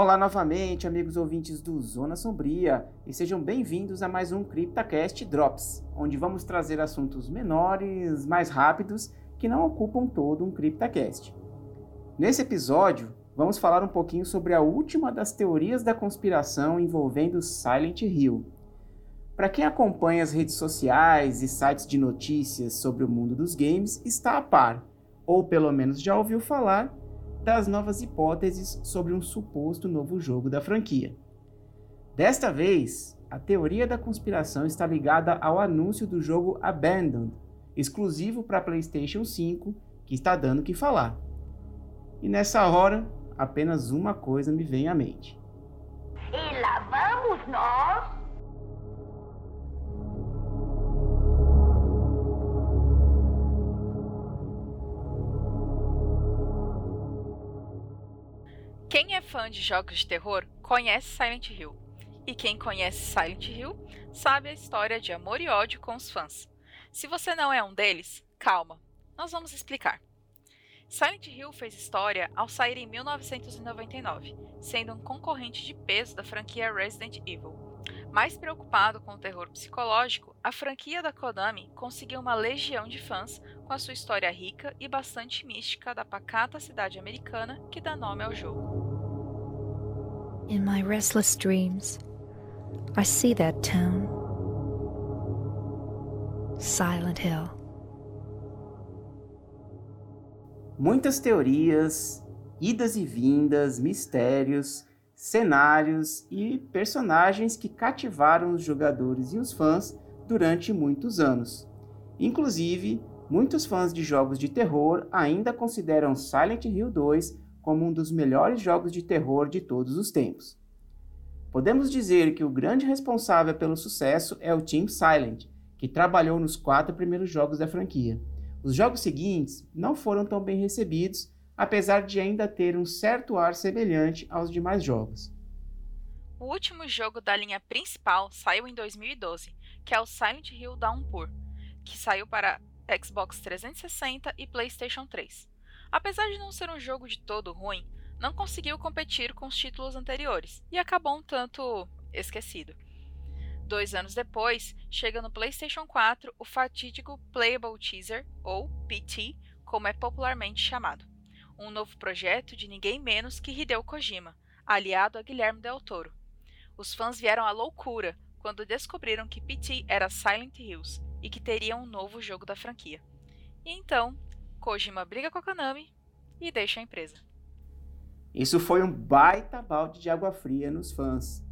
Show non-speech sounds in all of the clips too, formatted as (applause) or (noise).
Olá novamente, amigos ouvintes do Zona Sombria, e sejam bem-vindos a mais um CryptaCast Drops, onde vamos trazer assuntos menores, mais rápidos, que não ocupam todo um CryptaCast. Nesse episódio, vamos falar um pouquinho sobre a última das teorias da conspiração envolvendo Silent Hill. Para quem acompanha as redes sociais e sites de notícias sobre o mundo dos games, está a par, ou pelo menos já ouviu falar, das novas hipóteses sobre um suposto novo jogo da franquia. Desta vez, a teoria da conspiração está ligada ao anúncio do jogo Abandoned, exclusivo para PlayStation 5, que está dando o que falar. E nessa hora, apenas uma coisa me vem à mente. E lá vamos nós Quem é fã de jogos de terror conhece Silent Hill. E quem conhece Silent Hill sabe a história de amor e ódio com os fãs. Se você não é um deles, calma, nós vamos explicar. Silent Hill fez história ao sair em 1999, sendo um concorrente de peso da franquia Resident Evil. Mais preocupado com o terror psicológico, a franquia da Konami conseguiu uma legião de fãs com a sua história rica e bastante mística da pacata cidade americana que dá nome ao jogo. In my restless dreams, I see that town. Silent Hill. Muitas teorias, idas e vindas, mistérios, cenários e personagens que cativaram os jogadores e os fãs durante muitos anos. Inclusive, muitos fãs de jogos de terror ainda consideram Silent Hill 2 como um dos melhores jogos de terror de todos os tempos. Podemos dizer que o grande responsável pelo sucesso é o Team Silent, que trabalhou nos quatro primeiros jogos da franquia. Os jogos seguintes não foram tão bem recebidos, apesar de ainda ter um certo ar semelhante aos demais jogos. O último jogo da linha principal saiu em 2012, que é o Silent Hill Downpour, que saiu para Xbox 360 e PlayStation 3. Apesar de não ser um jogo de todo ruim, não conseguiu competir com os títulos anteriores e acabou um tanto esquecido. Dois anos depois, chega no PlayStation 4 o fatídico Playable Teaser, ou PT, como é popularmente chamado. Um novo projeto de ninguém menos que Hideo Kojima, aliado a Guilherme Del Toro. Os fãs vieram à loucura quando descobriram que PT era Silent Hills e que teria um novo jogo da franquia. E então, Kojima briga com a Konami e deixa a empresa. Isso foi um baita balde de água fria nos fãs.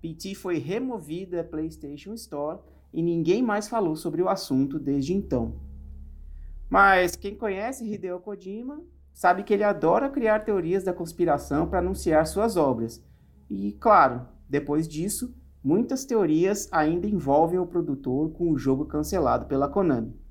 PT foi removida da PlayStation Store e ninguém mais falou sobre o assunto desde então. Mas quem conhece Hideo Kojima sabe que ele adora criar teorias da conspiração para anunciar suas obras. E, claro, depois disso, muitas teorias ainda envolvem o produtor com o jogo cancelado pela Konami.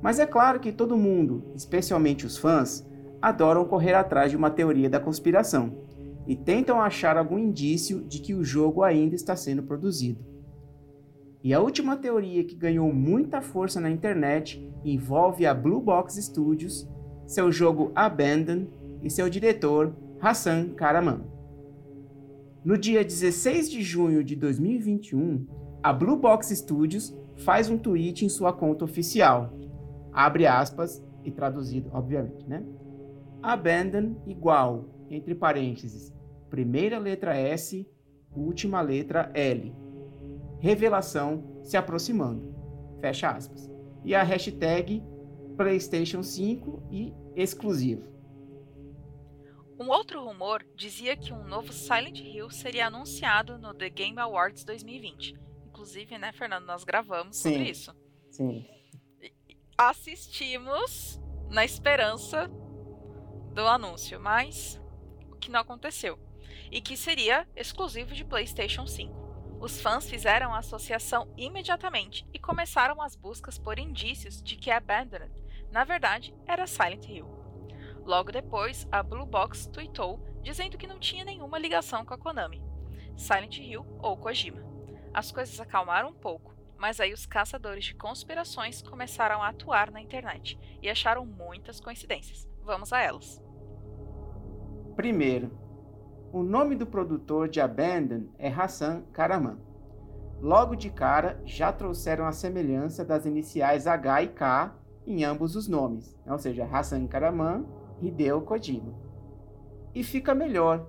Mas é claro que todo mundo, especialmente os fãs, adoram correr atrás de uma teoria da conspiração e tentam achar algum indício de que o jogo ainda está sendo produzido. E a última teoria que ganhou muita força na internet envolve a Blue Box Studios, seu jogo Abandon e seu diretor Hassan Karaman. No dia 16 de junho de 2021, a Blue Box Studios faz um tweet em sua conta oficial, abre aspas e traduzido, obviamente, né? Abandon igual, entre parênteses, primeira letra S, última letra L. Revelação se aproximando. Fecha aspas. E a hashtag PlayStation 5 e exclusivo. Um outro rumor dizia que um novo Silent Hill seria anunciado no The Game Awards 2020. Inclusive, né, Fernando, nós gravamos Sim. sobre isso. Sim. Assistimos na esperança do anúncio, mas o que não aconteceu. E que seria exclusivo de PlayStation 5. Os fãs fizeram a associação imediatamente e começaram as buscas por indícios de que Abandoned, na verdade, era Silent Hill. Logo depois, a Blue Box tweetou dizendo que não tinha nenhuma ligação com a Konami, Silent Hill ou Kojima. As coisas acalmaram um pouco, mas aí os caçadores de conspirações começaram a atuar na internet e acharam muitas coincidências. Vamos a elas. Primeiro, O nome do produtor de Abandon é Hassan Karaman. Logo de cara, já trouxeram a semelhança das iniciais H e K em ambos os nomes, ou seja, Hassan Karaman, Hideo Kojima. E fica melhor,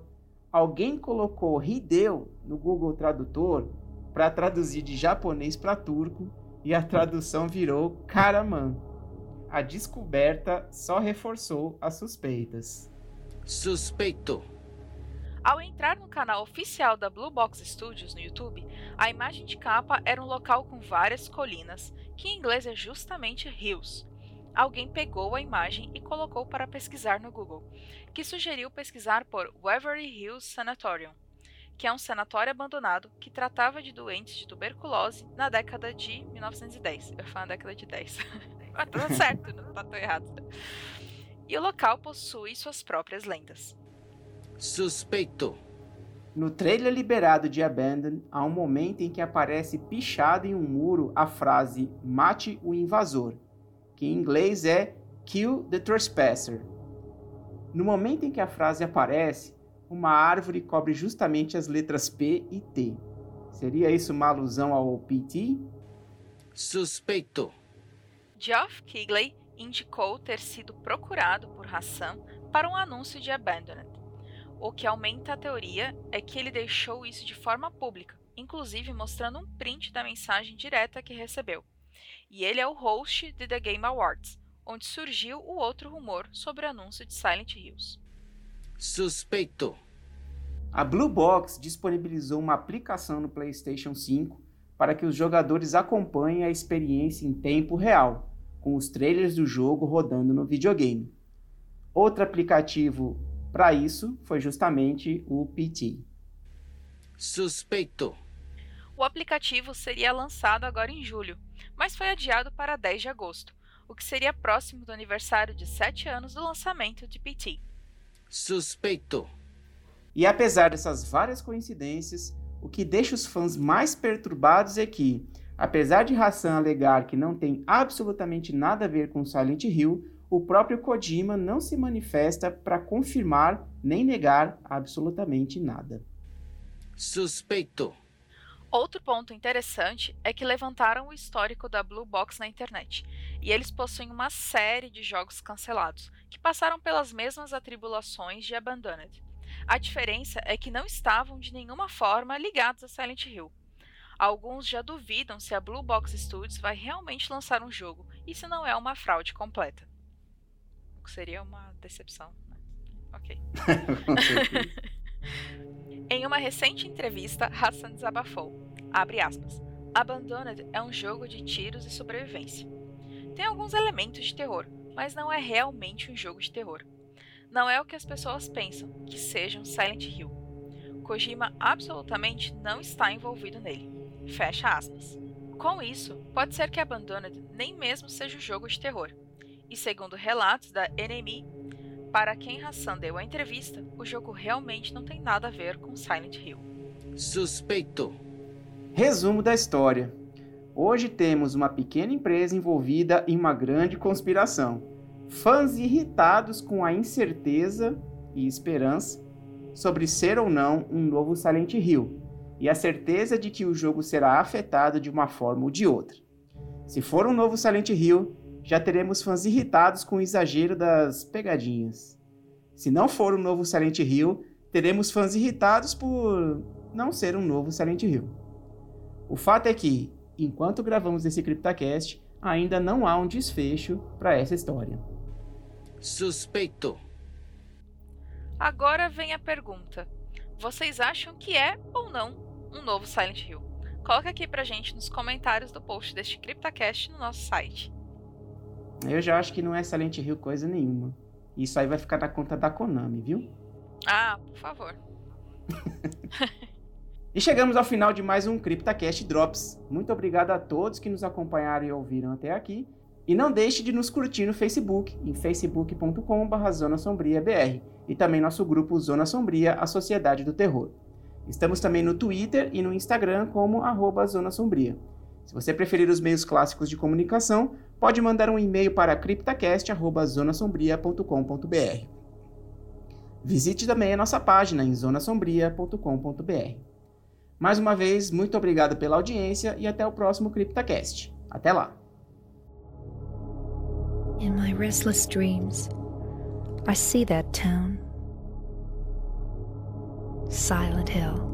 alguém colocou Hideo no Google Tradutor para traduzir de japonês para turco e a tradução virou Karaman. A descoberta só reforçou as suspeitas. Suspeito. Ao entrar no canal oficial da Blue Box Studios no YouTube, a imagem de capa era um local com várias colinas, que em inglês é justamente hills. Alguém pegou a imagem e colocou para pesquisar no Google, que sugeriu pesquisar por Waverly Hills Sanatorium, que é um sanatório abandonado que tratava de doentes de tuberculose na década de 1910. Eu falo na década de 10. (laughs) Mas tá certo, não tá tão errado. E o local possui suas próprias lendas. Suspeito. No trailer liberado de Abandon, há um momento em que aparece pichado em um muro a frase Mate o invasor, que em inglês é Kill the Trespasser. No momento em que a frase aparece, uma árvore cobre justamente as letras P e T. Seria isso uma alusão ao PT? Suspeito. Geoff Keighley indicou ter sido procurado por Hassan para um anúncio de Abandoned. O que aumenta a teoria é que ele deixou isso de forma pública, inclusive mostrando um print da mensagem direta que recebeu. E ele é o host de The Game Awards, onde surgiu o outro rumor sobre o anúncio de Silent Hills. Suspeito. A Blue Box disponibilizou uma aplicação no PlayStation 5 para que os jogadores acompanhem a experiência em tempo real, com os trailers do jogo rodando no videogame. Outro aplicativo para isso foi justamente o PT. Suspeito. O aplicativo seria lançado agora em julho, mas foi adiado para 10 de agosto, o que seria próximo do aniversário de 7 anos do lançamento de PT. Suspeito. E apesar dessas várias coincidências, o que deixa os fãs mais perturbados é que, apesar de Hassan alegar que não tem absolutamente nada a ver com Silent Hill, o próprio Kojima não se manifesta para confirmar nem negar absolutamente nada. Suspeito. Outro ponto interessante é que levantaram o histórico da Blue Box na internet, e eles possuem uma série de jogos cancelados, que passaram pelas mesmas atribulações de Abandoned. A diferença é que não estavam de nenhuma forma ligados a Silent Hill. Alguns já duvidam se a Blue Box Studios vai realmente lançar um jogo e se não é uma fraude completa. O que seria uma decepção. Né? Ok. (laughs) (laughs) em uma recente entrevista, Hassan desabafou. Abre aspas. Abandoned é um jogo de tiros e sobrevivência. Tem alguns elementos de terror, mas não é realmente um jogo de terror. Não é o que as pessoas pensam, que seja um Silent Hill. Kojima absolutamente não está envolvido nele. Fecha aspas. Com isso, pode ser que Abandoned nem mesmo seja um jogo de terror. E segundo relatos da NME, para quem Hassan deu a entrevista, o jogo realmente não tem nada a ver com Silent Hill. Suspeito. Resumo da história. Hoje temos uma pequena empresa envolvida em uma grande conspiração. Fãs irritados com a incerteza e esperança sobre ser ou não um novo Silent Hill, e a certeza de que o jogo será afetado de uma forma ou de outra. Se for um novo Silent Hill, já teremos fãs irritados com o exagero das pegadinhas. Se não for um novo Silent Hill, teremos fãs irritados por não ser um novo Silent Hill. O fato é que, enquanto gravamos esse CryptaCast, ainda não há um desfecho para essa história. Suspeito. Agora vem a pergunta: vocês acham que é ou não um novo Silent Hill? Coloca aqui pra gente nos comentários do post deste CryptaCast no nosso site. Eu já acho que não é Silent Hill coisa nenhuma. Isso aí vai ficar na conta da Konami, viu? Ah, por favor. (laughs) E chegamos ao final de mais um CryptaCast Drops. Muito obrigado a todos que nos acompanharam e ouviram até aqui. E não deixe de nos curtir no Facebook, em facebook.com.br Zona Sombria BR, e também nosso grupo Zona Sombria, a Sociedade do Terror. Estamos também no Twitter e no Instagram como arroba Zona Sombria. Se você preferir os meios clássicos de comunicação, pode mandar um e-mail para criptacast.zonasombria.com.br. Visite também a nossa página em zonasombria.com.br. Mais uma vez, muito obrigado pela audiência e até o próximo CryptaCast. Até lá! In my restless dreams, I see that town. Silent Hill.